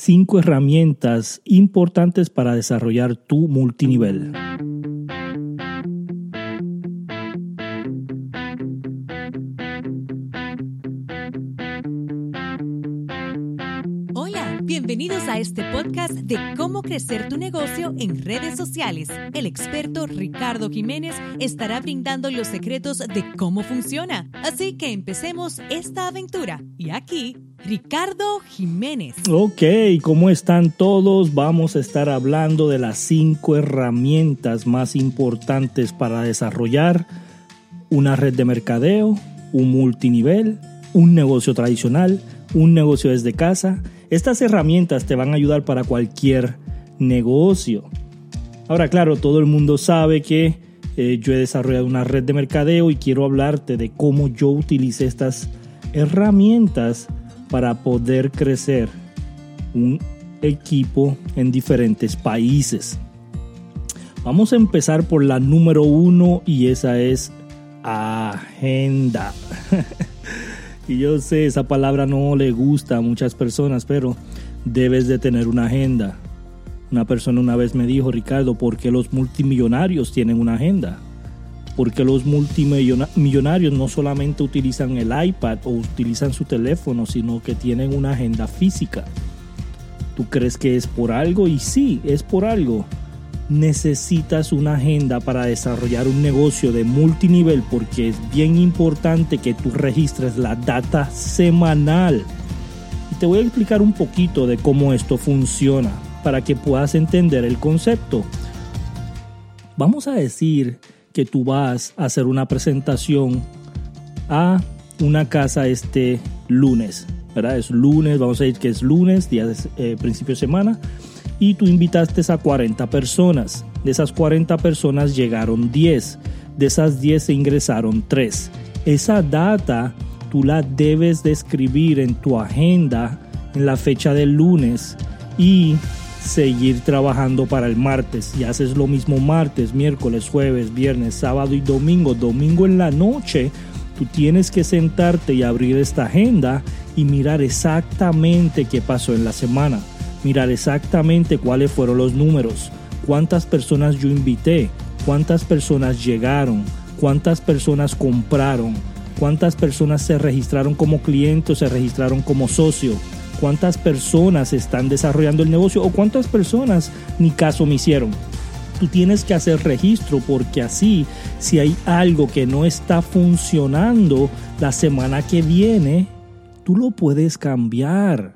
cinco herramientas importantes para desarrollar tu multinivel. Hola, bienvenidos a este podcast de cómo crecer tu negocio en redes sociales. El experto Ricardo Jiménez estará brindando los secretos de cómo funciona. Así que empecemos esta aventura. Y aquí Ricardo Jiménez. Ok, ¿cómo están todos? Vamos a estar hablando de las cinco herramientas más importantes para desarrollar una red de mercadeo, un multinivel, un negocio tradicional, un negocio desde casa. Estas herramientas te van a ayudar para cualquier negocio. Ahora, claro, todo el mundo sabe que eh, yo he desarrollado una red de mercadeo y quiero hablarte de cómo yo utilicé estas herramientas para poder crecer un equipo en diferentes países. Vamos a empezar por la número uno y esa es agenda. y yo sé, esa palabra no le gusta a muchas personas, pero debes de tener una agenda. Una persona una vez me dijo, Ricardo, ¿por qué los multimillonarios tienen una agenda? Porque los multimillonarios no solamente utilizan el iPad o utilizan su teléfono, sino que tienen una agenda física. ¿Tú crees que es por algo? Y sí, es por algo. Necesitas una agenda para desarrollar un negocio de multinivel porque es bien importante que tú registres la data semanal. Y te voy a explicar un poquito de cómo esto funciona para que puedas entender el concepto. Vamos a decir que tú vas a hacer una presentación a una casa este lunes, ¿verdad? Es lunes, vamos a decir que es lunes, día de eh, principio de semana, y tú invitaste a 40 personas. De esas 40 personas llegaron 10, de esas 10 se ingresaron 3. Esa data tú la debes de escribir en tu agenda en la fecha del lunes y seguir trabajando para el martes. Y haces lo mismo martes, miércoles, jueves, viernes, sábado y domingo, domingo en la noche, tú tienes que sentarte y abrir esta agenda y mirar exactamente qué pasó en la semana, mirar exactamente cuáles fueron los números, cuántas personas yo invité, cuántas personas llegaron, cuántas personas compraron, cuántas personas se registraron como cliente o se registraron como socio cuántas personas están desarrollando el negocio o cuántas personas ni caso me hicieron. Tú tienes que hacer registro porque así, si hay algo que no está funcionando la semana que viene, tú lo puedes cambiar.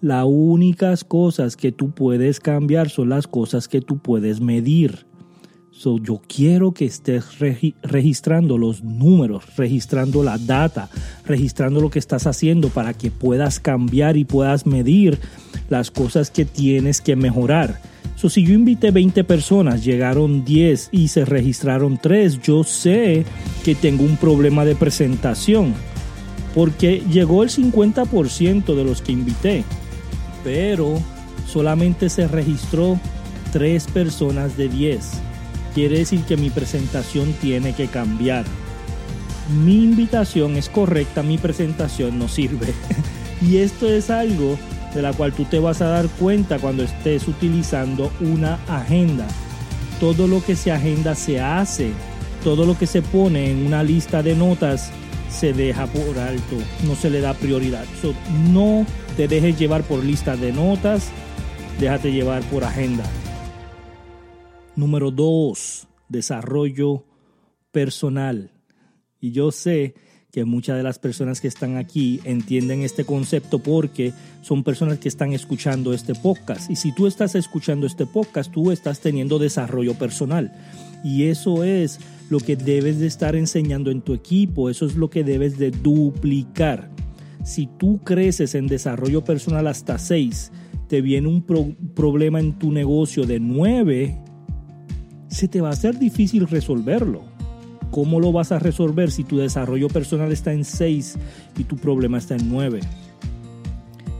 Las únicas cosas que tú puedes cambiar son las cosas que tú puedes medir. So, yo quiero que estés registrando los números, registrando la data, registrando lo que estás haciendo para que puedas cambiar y puedas medir las cosas que tienes que mejorar. So, si yo invité 20 personas, llegaron 10 y se registraron 3, yo sé que tengo un problema de presentación. Porque llegó el 50% de los que invité, pero solamente se registró 3 personas de 10 quiere decir que mi presentación tiene que cambiar. Mi invitación es correcta, mi presentación no sirve. y esto es algo de la cual tú te vas a dar cuenta cuando estés utilizando una agenda. Todo lo que se agenda se hace, todo lo que se pone en una lista de notas se deja por alto, no se le da prioridad. no te dejes llevar por lista de notas, déjate llevar por agenda. Número dos, desarrollo personal. Y yo sé que muchas de las personas que están aquí entienden este concepto porque son personas que están escuchando este podcast. Y si tú estás escuchando este podcast, tú estás teniendo desarrollo personal. Y eso es lo que debes de estar enseñando en tu equipo, eso es lo que debes de duplicar. Si tú creces en desarrollo personal hasta 6, te viene un problema en tu negocio de 9, se te va a hacer difícil resolverlo. ¿Cómo lo vas a resolver si tu desarrollo personal está en 6 y tu problema está en 9?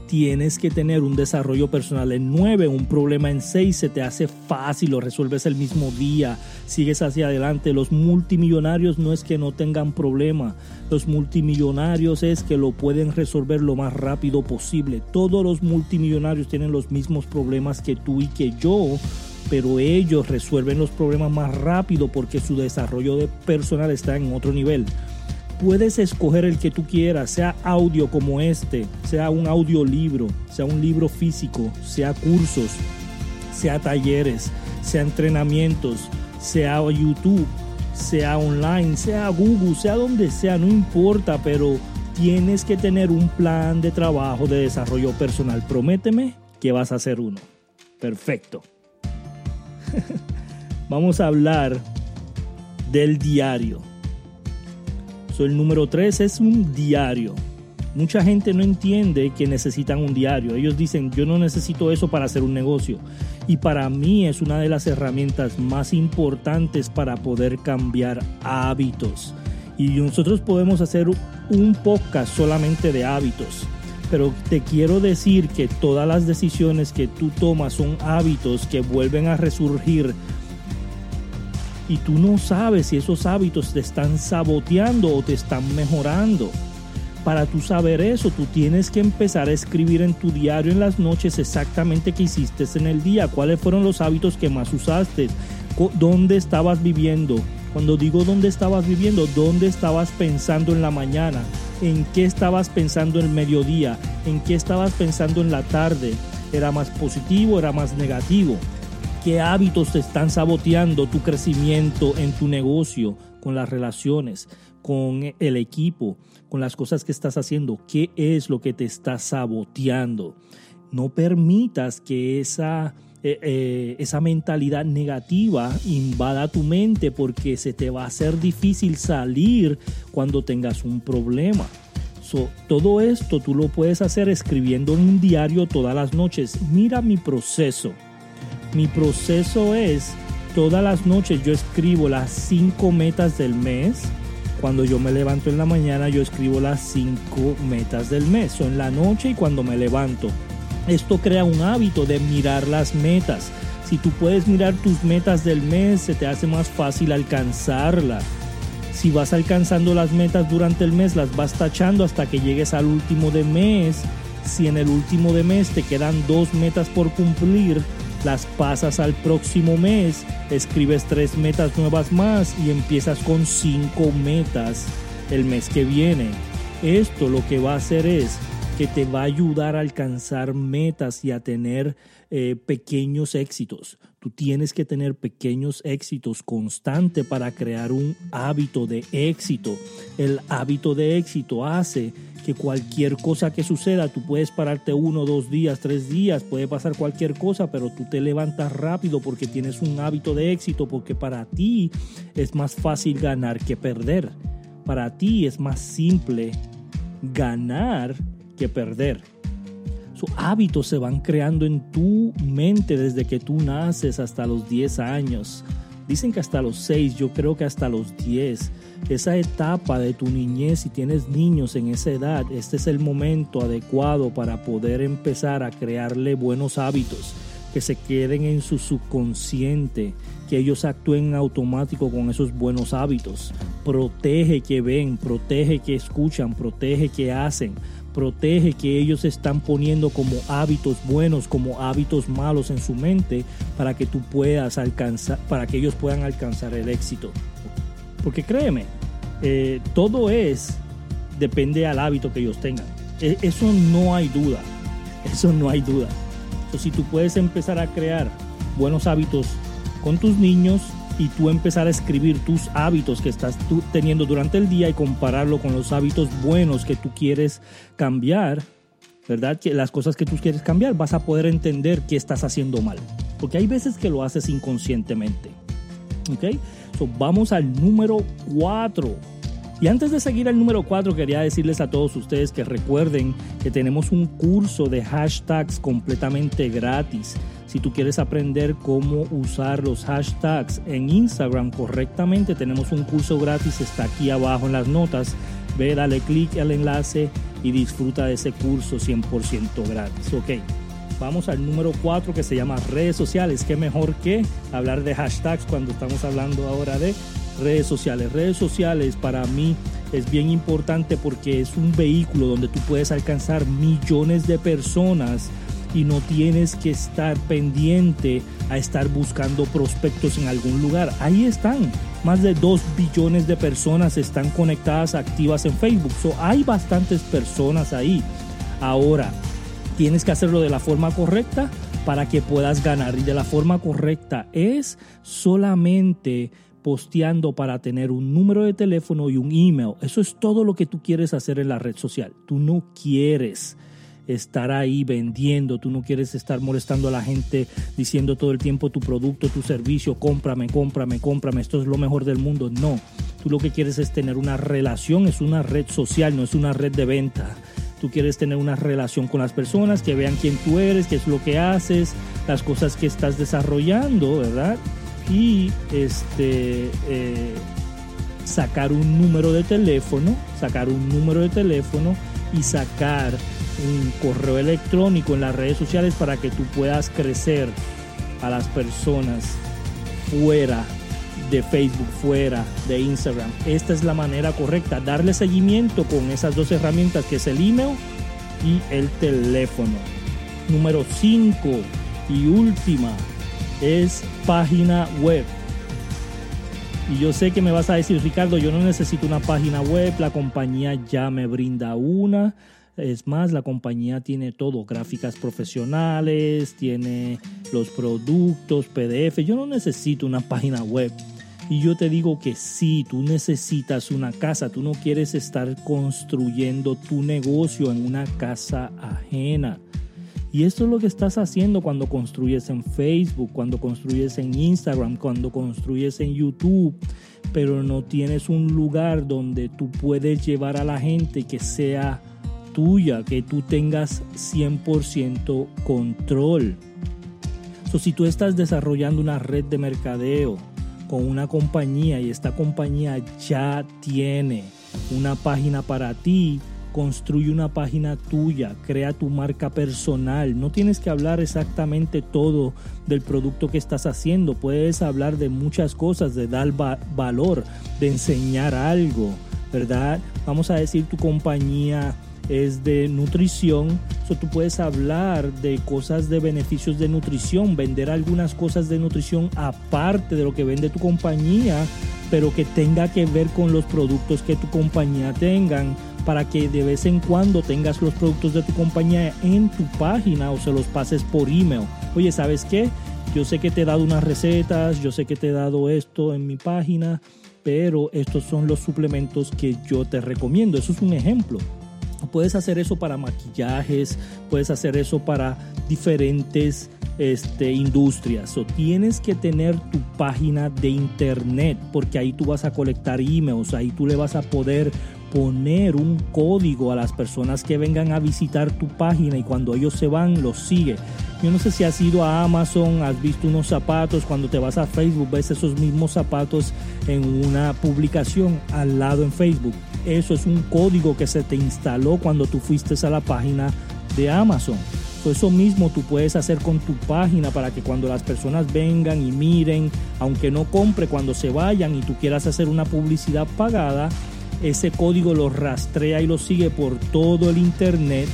tienes que tener un desarrollo personal en 9, un problema en 6, se te hace fácil, lo resuelves el mismo día, sigues hacia adelante. Los multimillonarios no es que no tengan problema, los multimillonarios es que lo pueden resolver lo más rápido posible. Todos los multimillonarios tienen los mismos problemas que tú y que yo, pero ellos resuelven los problemas más rápido porque su desarrollo de personal está en otro nivel puedes escoger el que tú quieras, sea audio como este, sea un audiolibro, sea un libro físico, sea cursos, sea talleres, sea entrenamientos, sea YouTube, sea online, sea Google, sea donde sea, no importa, pero tienes que tener un plan de trabajo de desarrollo personal. Prométeme que vas a hacer uno. Perfecto. Vamos a hablar del diario el número 3 es un diario. Mucha gente no entiende que necesitan un diario. Ellos dicen, yo no necesito eso para hacer un negocio. Y para mí es una de las herramientas más importantes para poder cambiar hábitos. Y nosotros podemos hacer un podcast solamente de hábitos. Pero te quiero decir que todas las decisiones que tú tomas son hábitos que vuelven a resurgir y tú no sabes si esos hábitos te están saboteando o te están mejorando. Para tú saber eso, tú tienes que empezar a escribir en tu diario en las noches exactamente qué hiciste en el día, cuáles fueron los hábitos que más usaste, dónde estabas viviendo. Cuando digo dónde estabas viviendo, dónde estabas pensando en la mañana, en qué estabas pensando en el mediodía, en qué estabas pensando en la tarde. ¿Era más positivo, era más negativo? qué hábitos te están saboteando tu crecimiento en tu negocio, con las relaciones, con el equipo, con las cosas que estás haciendo, qué es lo que te está saboteando. No permitas que esa, eh, eh, esa mentalidad negativa invada tu mente porque se te va a hacer difícil salir cuando tengas un problema. todo esto tú lo puedes hacer escribiendo en un diario todas las noches. Mira mi proceso. Mi proceso es, todas las noches yo escribo las cinco metas del mes. Cuando yo me levanto en la mañana yo escribo las cinco metas del mes. O en la noche y cuando me levanto. Esto crea un hábito de mirar las metas. Si tú puedes mirar tus metas del mes, se te hace más fácil alcanzarla. Si vas alcanzando las metas durante el mes, las vas tachando hasta que llegues al último de mes. Si en el último de mes te quedan dos metas por cumplir, las pasas al próximo mes, escribes tres metas nuevas más y empiezas con cinco metas el mes que viene. Esto lo que va a hacer es que te va a ayudar a alcanzar metas y a tener eh, pequeños éxitos. Tú tienes que tener pequeños éxitos constante para crear un hábito de éxito. El hábito de éxito hace que cualquier cosa que suceda, tú puedes pararte uno, dos días, tres días, puede pasar cualquier cosa, pero tú te levantas rápido porque tienes un hábito de éxito, porque para ti es más fácil ganar que perder. Para ti es más simple ganar que perder. Sus hábitos se van creando en tu mente desde que tú naces hasta los 10 años. Dicen que hasta los 6, yo creo que hasta los 10 esa etapa de tu niñez, si tienes niños en esa edad, este es el momento adecuado para poder empezar a crearle buenos hábitos que se queden en su subconsciente, que ellos actúen automático con esos buenos hábitos. Protege que ven, protege que escuchan, protege que hacen, protege que ellos están poniendo como hábitos buenos, como hábitos malos en su mente para que tú puedas alcanzar, para que ellos puedan alcanzar el éxito. Porque créeme, eh, todo es, depende al hábito que ellos tengan. E, eso no hay duda. Eso no hay duda. si tú puedes empezar a crear buenos hábitos con tus niños y tú empezar a escribir tus hábitos que estás tú teniendo durante el día y compararlo con los hábitos buenos que tú quieres cambiar, ¿verdad? Que las cosas que tú quieres cambiar, vas a poder entender qué estás haciendo mal. Porque hay veces que lo haces inconscientemente. ¿Ok? vamos al número 4. Y antes de seguir al número 4, quería decirles a todos ustedes que recuerden que tenemos un curso de hashtags completamente gratis. Si tú quieres aprender cómo usar los hashtags en Instagram correctamente, tenemos un curso gratis, está aquí abajo en las notas. ve, dale clic al enlace y disfruta de ese curso 100% gratis. Ok, vamos al número 4 que se llama redes sociales. ¿Qué mejor que hablar de hashtags cuando estamos hablando ahora de redes sociales? Redes sociales para mí es bien importante porque es un vehículo donde tú puedes alcanzar millones de personas y no tienes que estar pendiente a estar buscando prospectos en algún lugar. Ahí están. Más de 2 billones de personas están conectadas, activas en Facebook. So, hay bastantes personas ahí. Ahora, tienes que hacerlo de la forma correcta para que puedas ganar. Y de la forma correcta es solamente posteando para tener un número de teléfono y un email. Eso es todo lo que tú quieres hacer en la red social. Tú no quieres estar ahí vendiendo, tú no quieres estar molestando a la gente diciendo todo el tiempo tu producto, tu servicio, cómprame, cómprame, cómprame, esto es lo mejor del mundo. No, tú lo que quieres es tener una relación, es una red social, no es una red de venta. Tú quieres tener una relación con las personas, que vean quién tú eres, qué es lo que haces, las cosas que estás desarrollando, ¿verdad? Y este eh, sacar un número de teléfono, sacar un número de teléfono y sacar un correo electrónico en las redes sociales para que tú puedas crecer a las personas fuera de Facebook, fuera de Instagram. Esta es la manera correcta, darle seguimiento con esas dos herramientas que es el email y el teléfono. Número 5 y última es página web. Y yo sé que me vas a decir, Ricardo, yo no necesito una página web, la compañía ya me brinda una. Es más, la compañía tiene todo, gráficas profesionales, tiene los productos, PDF. Yo no necesito una página web. Y yo te digo que sí, tú necesitas una casa, tú no quieres estar construyendo tu negocio en una casa ajena. Y esto es lo que estás haciendo cuando construyes en Facebook, cuando construyes en Instagram, cuando construyes en YouTube, pero no tienes un lugar donde tú puedes llevar a la gente que sea tuya, que tú tengas 100% control. So, si tú estás desarrollando una red de mercadeo con una compañía y esta compañía ya tiene una página para ti, construye una página tuya, crea tu marca personal. No tienes que hablar exactamente todo del producto que estás haciendo. Puedes hablar de muchas cosas, de dar valor, de enseñar algo, ¿verdad? Vamos a decir tu compañía es de nutrición. So, tú puedes hablar de cosas de beneficios de nutrición, vender algunas cosas de nutrición aparte de lo que vende tu compañía, pero que tenga que ver con los productos que tu compañía tengan para que de vez en cuando tengas los productos de tu compañía en tu página o se los pases por email. Oye, ¿sabes qué? Yo sé que te he dado unas recetas, yo sé que te he dado esto en mi página, pero estos son los suplementos que yo te recomiendo. Eso es un ejemplo. Puedes hacer eso para maquillajes, puedes hacer eso para diferentes este, industrias. O tienes que tener tu página de internet porque ahí tú vas a colectar emails, ahí tú le vas a poder poner un código a las personas que vengan a visitar tu página y cuando ellos se van los sigue. Yo no sé si has ido a Amazon, has visto unos zapatos, cuando te vas a Facebook ves esos mismos zapatos en una publicación al lado en Facebook. Eso es un código que se te instaló cuando tú fuiste a la página de Amazon. eso mismo tú puedes hacer con tu página para que cuando las personas vengan y miren, aunque no compre, cuando se vayan y tú quieras hacer una publicidad pagada, ese código lo rastrea y lo sigue por todo el internet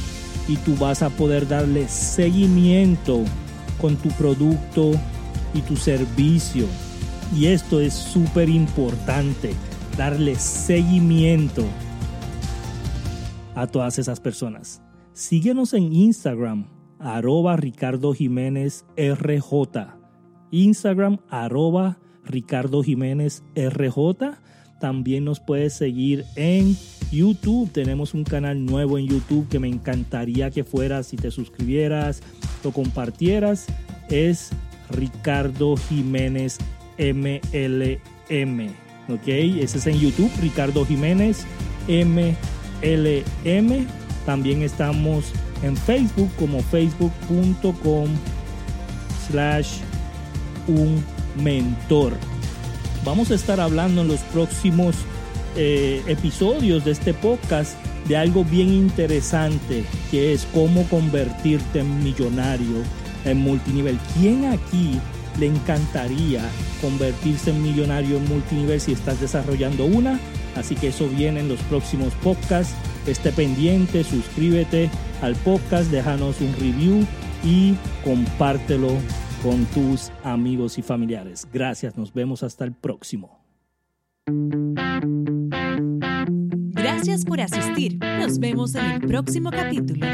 y tú vas a poder darle seguimiento con tu producto y tu servicio. Y esto es súper importante, darle seguimiento a todas esas personas. Síguenos en Instagram, arroba Ricardo Jiménez RJ. Instagram, arroba Ricardo Jiménez RJ también nos puedes seguir en YouTube. Tenemos un canal nuevo en YouTube que me encantaría que fueras y te suscribieras, lo compartieras. Es Ricardo Jiménez MLM. ¿Ok? Ese es en YouTube, Ricardo Jiménez MLM. También estamos en Facebook como facebook.com slash un mentor. Vamos a estar hablando en los próximos eh, episodios de este podcast de algo bien interesante, que es cómo convertirte en millonario en multinivel. ¿Quién aquí le encantaría convertirse en millonario en multinivel si estás desarrollando una? Así que eso viene en los próximos podcasts. Esté pendiente, suscríbete al podcast, déjanos un review y compártelo con tus amigos y familiares. Gracias, nos vemos hasta el próximo. Gracias por asistir. Nos vemos en el próximo capítulo.